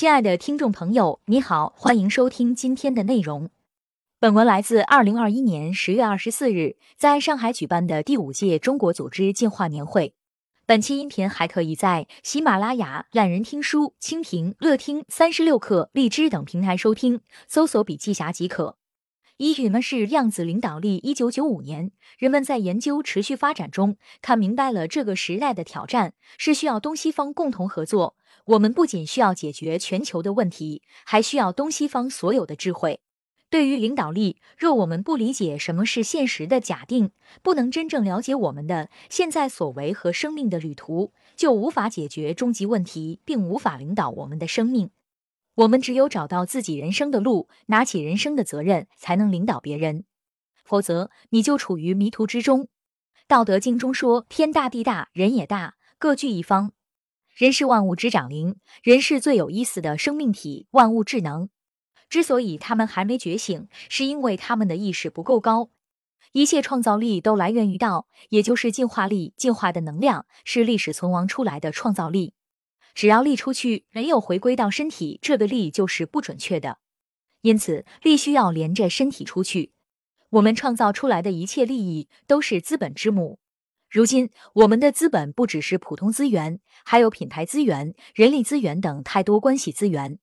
亲爱的听众朋友，你好，欢迎收听今天的内容。本文来自二零二一年十月二十四日在上海举办的第五届中国组织进化年会。本期音频还可以在喜马拉雅、懒人听书、蜻蜓、乐听、三十六课、荔枝等平台收听，搜索“笔记侠”即可。一什么是量子领导力？一九九五年，人们在研究持续发展中看明白了这个时代的挑战是需要东西方共同合作。我们不仅需要解决全球的问题，还需要东西方所有的智慧。对于领导力，若我们不理解什么是现实的假定，不能真正了解我们的现在所为和生命的旅途，就无法解决终极问题，并无法领导我们的生命。我们只有找到自己人生的路，拿起人生的责任，才能领导别人。否则，你就处于迷途之中。道德经中说：“天大地大，人也大，各据一方。人是万物之长灵，人是最有意思的生命体，万物智能。之所以他们还没觉醒，是因为他们的意识不够高。一切创造力都来源于道，也就是进化力。进化的能量是历史存亡出来的创造力。”只要力出去，没有回归到身体，这个力就是不准确的。因此，力需要连着身体出去。我们创造出来的一切利益都是资本之母。如今，我们的资本不只是普通资源，还有品牌资源、人力资源等太多关系资源。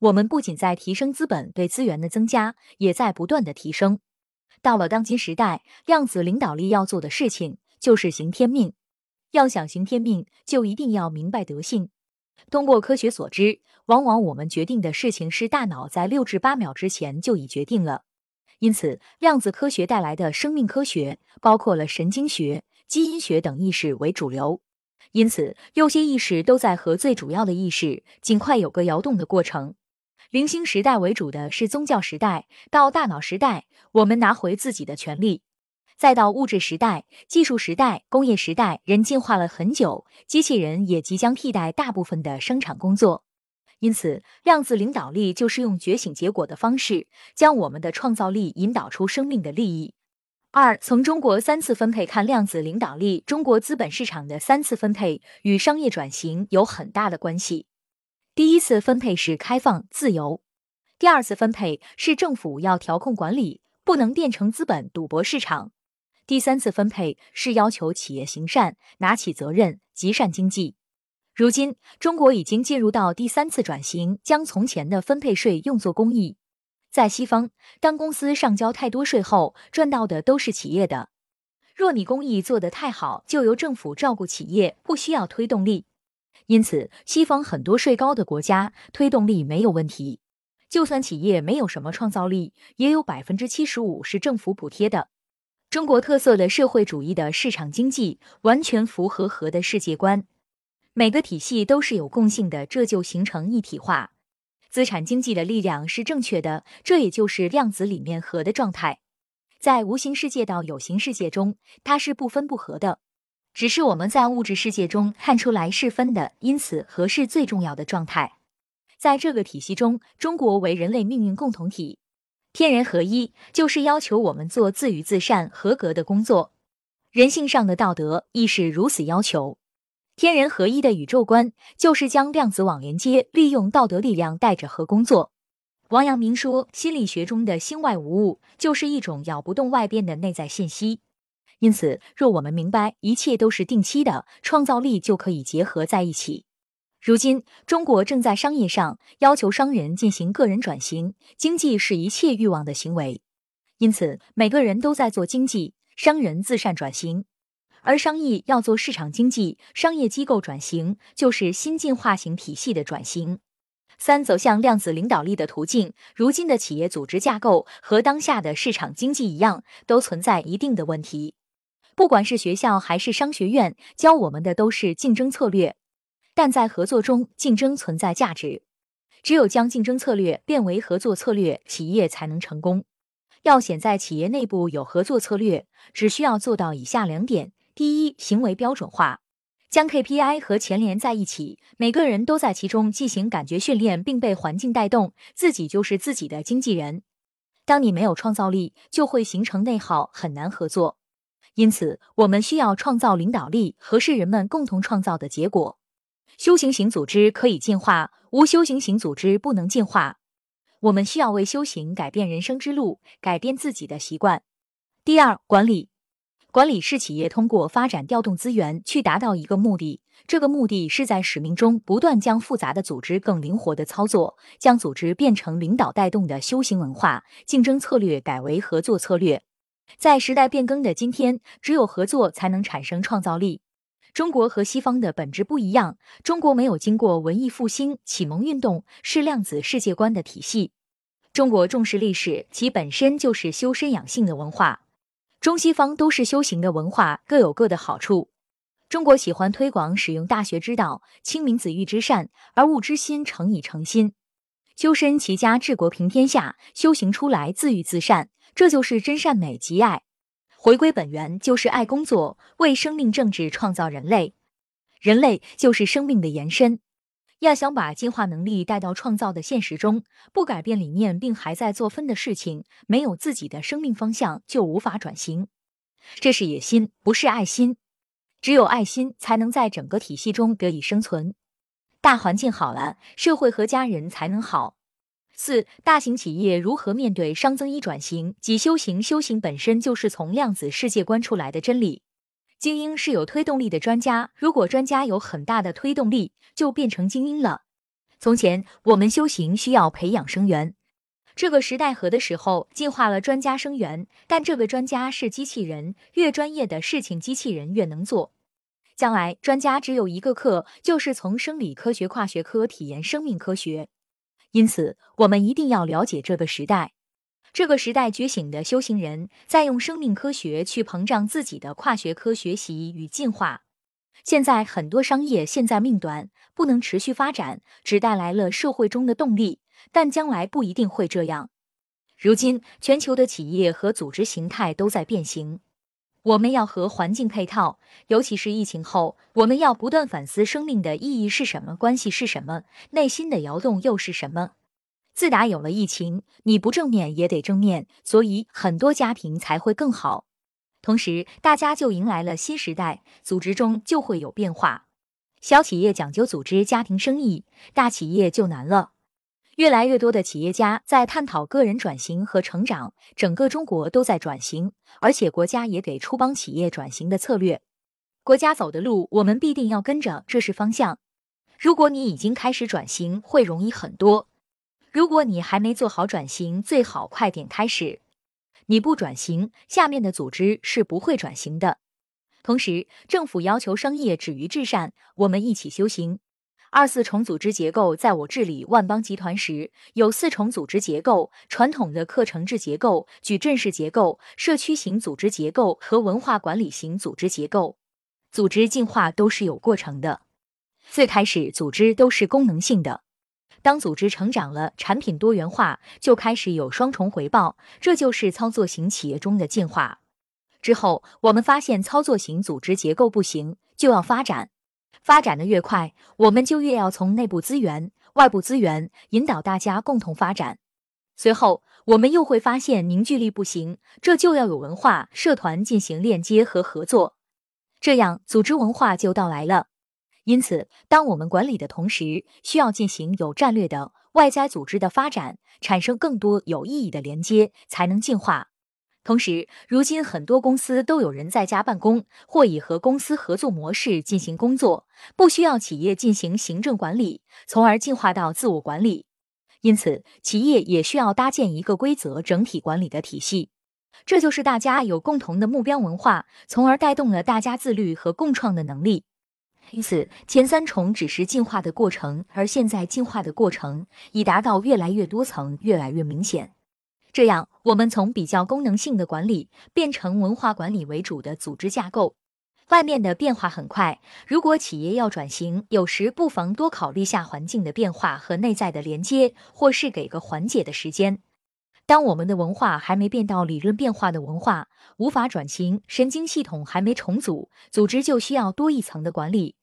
我们不仅在提升资本对资源的增加，也在不断的提升。到了当今时代，量子领导力要做的事情就是行天命。要想行天命，就一定要明白德性。通过科学所知，往往我们决定的事情是大脑在六至八秒之前就已决定了。因此，量子科学带来的生命科学包括了神经学、基因学等意识为主流。因此，有些意识都在和最主要的意识尽快有个摇动的过程。零星时代为主的是宗教时代，到大脑时代，我们拿回自己的权利。再到物质时代、技术时代、工业时代，人进化了很久，机器人也即将替代大部分的生产工作。因此，量子领导力就是用觉醒结果的方式，将我们的创造力引导出生命的利益。二，从中国三次分配看量子领导力，中国资本市场的三次分配与商业转型有很大的关系。第一次分配是开放自由，第二次分配是政府要调控管理，不能变成资本赌博市场。第三次分配是要求企业行善，拿起责任，积善经济。如今，中国已经进入到第三次转型，将从前的分配税用作公益。在西方，当公司上交太多税后，赚到的都是企业的。若你公益做得太好，就由政府照顾企业，不需要推动力。因此，西方很多税高的国家，推动力没有问题。就算企业没有什么创造力，也有百分之七十五是政府补贴的。中国特色的社会主义的市场经济完全符合核的世界观，每个体系都是有共性的，这就形成一体化。资产经济的力量是正确的，这也就是量子里面核的状态。在无形世界到有形世界中，它是不分不合的，只是我们在物质世界中看出来是分的，因此和是最重要的状态。在这个体系中，中国为人类命运共同体。天人合一就是要求我们做自娱自善、合格的工作，人性上的道德亦是如此要求。天人合一的宇宙观就是将量子网连接，利用道德力量带着和工作。王阳明说，心理学中的心外无物，就是一种咬不动外边的内在信息。因此，若我们明白一切都是定期的，创造力就可以结合在一起。如今，中国正在商业上要求商人进行个人转型。经济是一切欲望的行为，因此每个人都在做经济。商人自善转型，而商业要做市场经济。商业机构转型就是新进化型体系的转型。三、走向量子领导力的途径。如今的企业组织架构和当下的市场经济一样，都存在一定的问题。不管是学校还是商学院，教我们的都是竞争策略。但在合作中，竞争存在价值。只有将竞争策略变为合作策略，企业才能成功。要想在企业内部有合作策略，只需要做到以下两点：第一，行为标准化，将 KPI 和钱连在一起，每个人都在其中进行感觉训练，并被环境带动，自己就是自己的经纪人。当你没有创造力，就会形成内耗，很难合作。因此，我们需要创造领导力，和是人们共同创造的结果。修行型组织可以进化，无修行型组织不能进化。我们需要为修行改变人生之路，改变自己的习惯。第二，管理。管理是企业通过发展调动资源去达到一个目的，这个目的是在使命中不断将复杂的组织更灵活的操作，将组织变成领导带动的修行文化，竞争策略改为合作策略。在时代变更的今天，只有合作才能产生创造力。中国和西方的本质不一样，中国没有经过文艺复兴、启蒙运动，是量子世界观的体系。中国重视历史，其本身就是修身养性的文化。中西方都是修行的文化，各有各的好处。中国喜欢推广使用大学之道，亲民子欲之善，而物之心诚以诚心，修身齐家治国平天下，修行出来自欲自善，这就是真善美及爱。回归本源就是爱工作，为生命政治创造人类，人类就是生命的延伸。要想把进化能力带到创造的现实中，不改变理念并还在做分的事情，没有自己的生命方向，就无法转型。这是野心，不是爱心。只有爱心，才能在整个体系中得以生存。大环境好了，社会和家人才能好。四、大型企业如何面对熵增一转型及修行？修行本身就是从量子世界观出来的真理。精英是有推动力的专家，如果专家有很大的推动力，就变成精英了。从前我们修行需要培养生源，这个时代和的时候进化了专家生源，但这个专家是机器人，越专业的事情机器人越能做。将来专家只有一个课，就是从生理科学跨学科体验生命科学。因此，我们一定要了解这个时代。这个时代觉醒的修行人，在用生命科学去膨胀自己的跨学科学习与进化。现在很多商业现在命短，不能持续发展，只带来了社会中的动力，但将来不一定会这样。如今，全球的企业和组织形态都在变形，我们要和环境配套，尤其是疫情后，我们要不断反思生命的意义是什么，关系是什么，内心的摇动又是什么。自打有了疫情，你不正面也得正面，所以很多家庭才会更好。同时，大家就迎来了新时代，组织中就会有变化。小企业讲究组织家庭生意，大企业就难了。越来越多的企业家在探讨个人转型和成长，整个中国都在转型，而且国家也给出帮企业转型的策略。国家走的路，我们必定要跟着，这是方向。如果你已经开始转型，会容易很多。如果你还没做好转型，最好快点开始。你不转型，下面的组织是不会转型的。同时，政府要求商业止于至善，我们一起修行。二四重组织结构，在我治理万邦集团时，有四重组织结构：传统的课程制结构、矩阵式结构、社区型组织结构和文化管理型组织结构。组织进化都是有过程的，最开始组织都是功能性的。当组织成长了，产品多元化，就开始有双重回报，这就是操作型企业中的进化。之后，我们发现操作型组织结构不行，就要发展。发展的越快，我们就越要从内部资源、外部资源引导大家共同发展。随后，我们又会发现凝聚力不行，这就要有文化社团进行链接和合作，这样组织文化就到来了。因此，当我们管理的同时，需要进行有战略的外在组织的发展，产生更多有意义的连接，才能进化。同时，如今很多公司都有人在家办公，或以和公司合作模式进行工作，不需要企业进行行政管理，从而进化到自我管理。因此，企业也需要搭建一个规则整体管理的体系，这就是大家有共同的目标文化，从而带动了大家自律和共创的能力。因此，前三重只是进化的过程，而现在进化的过程已达到越来越多层、越来越明显。这样，我们从比较功能性的管理变成文化管理为主的组织架构。外面的变化很快，如果企业要转型，有时不妨多考虑下环境的变化和内在的连接，或是给个缓解的时间。当我们的文化还没变到理论变化的文化，无法转型，神经系统还没重组，组织就需要多一层的管理。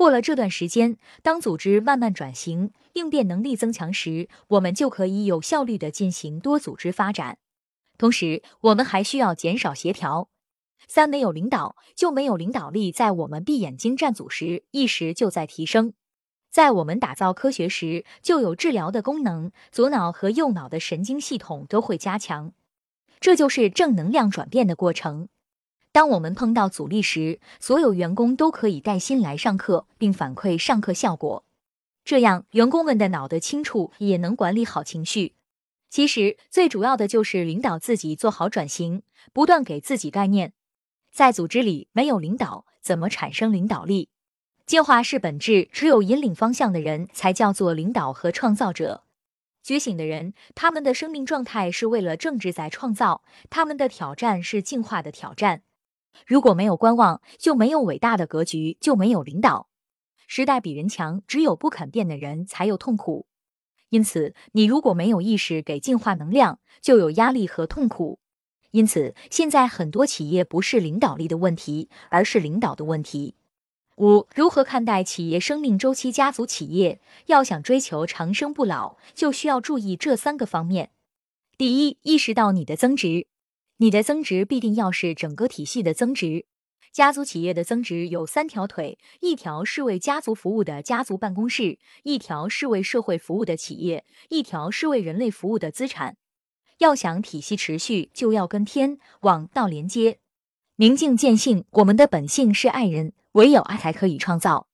过了这段时间，当组织慢慢转型，应变能力增强时，我们就可以有效率地进行多组织发展。同时，我们还需要减少协调。三没有领导，就没有领导力。在我们闭眼睛站组时，意识就在提升。在我们打造科学时，就有治疗的功能，左脑和右脑的神经系统都会加强。这就是正能量转变的过程。当我们碰到阻力时，所有员工都可以带薪来上课，并反馈上课效果。这样，员工们的脑袋清楚，也能管理好情绪。其实，最主要的就是领导自己做好转型，不断给自己概念。在组织里，没有领导，怎么产生领导力？进化是本质，只有引领方向的人才叫做领导和创造者。觉醒的人，他们的生命状态是为了政治在创造，他们的挑战是进化的挑战。如果没有观望，就没有伟大的格局，就没有领导。时代比人强，只有不肯变的人才有痛苦。因此，你如果没有意识给进化能量，就有压力和痛苦。因此，现在很多企业不是领导力的问题，而是领导的问题。五、如何看待企业生命周期？家族企业要想追求长生不老，就需要注意这三个方面。第一，意识到你的增值，你的增值必定要是整个体系的增值。家族企业的增值有三条腿：一条是为家族服务的家族办公室，一条是为社会服务的企业，一条是为人类服务的资产。要想体系持续，就要跟天、往道连接。明镜见性，我们的本性是爱人。唯有爱才可以创造。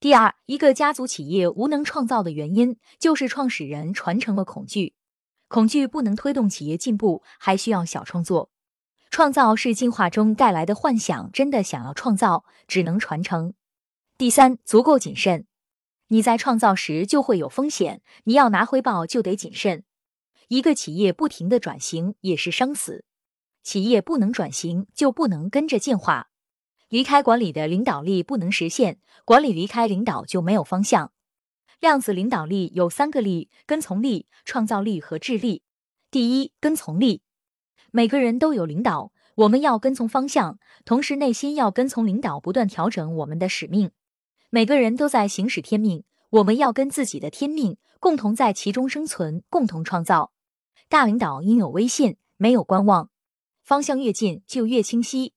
第二，一个家族企业无能创造的原因，就是创始人传承了恐惧，恐惧不能推动企业进步，还需要小创作。创造是进化中带来的幻想，真的想要创造，只能传承。第三，足够谨慎。你在创造时就会有风险，你要拿回报就得谨慎。一个企业不停的转型也是生死，企业不能转型就不能跟着进化。离开管理的领导力不能实现，管理离开领导就没有方向。量子领导力有三个力：跟从力、创造力和智力。第一，跟从力。每个人都有领导，我们要跟从方向，同时内心要跟从领导，不断调整我们的使命。每个人都在行使天命，我们要跟自己的天命，共同在其中生存，共同创造。大领导应有威信，没有观望，方向越近就越清晰。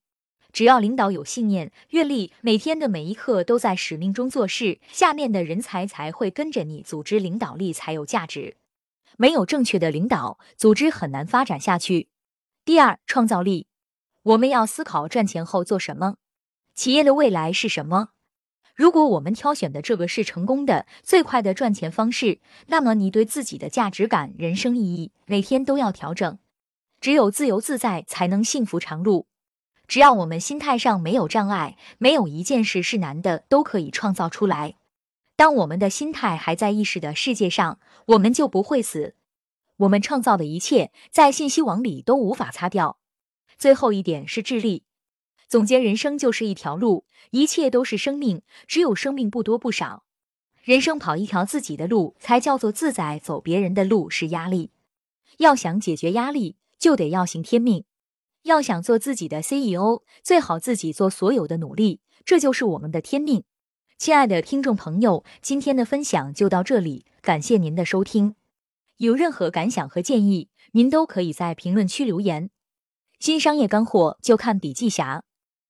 只要领导有信念、阅历，每天的每一刻都在使命中做事，下面的人才才会跟着你。组织领导力才有价值。没有正确的领导，组织很难发展下去。第二，创造力，我们要思考赚钱后做什么，企业的未来是什么。如果我们挑选的这个是成功的、最快的赚钱方式，那么你对自己的价值感、人生意义，每天都要调整。只有自由自在，才能幸福长路。只要我们心态上没有障碍，没有一件事是难的，都可以创造出来。当我们的心态还在意识的世界上，我们就不会死。我们创造的一切，在信息网里都无法擦掉。最后一点是智力。总结人生就是一条路，一切都是生命，只有生命不多不少。人生跑一条自己的路，才叫做自在；走别人的路是压力。要想解决压力，就得要行天命。要想做自己的 CEO，最好自己做所有的努力，这就是我们的天命。亲爱的听众朋友，今天的分享就到这里，感谢您的收听。有任何感想和建议，您都可以在评论区留言。新商业干货就看笔记侠。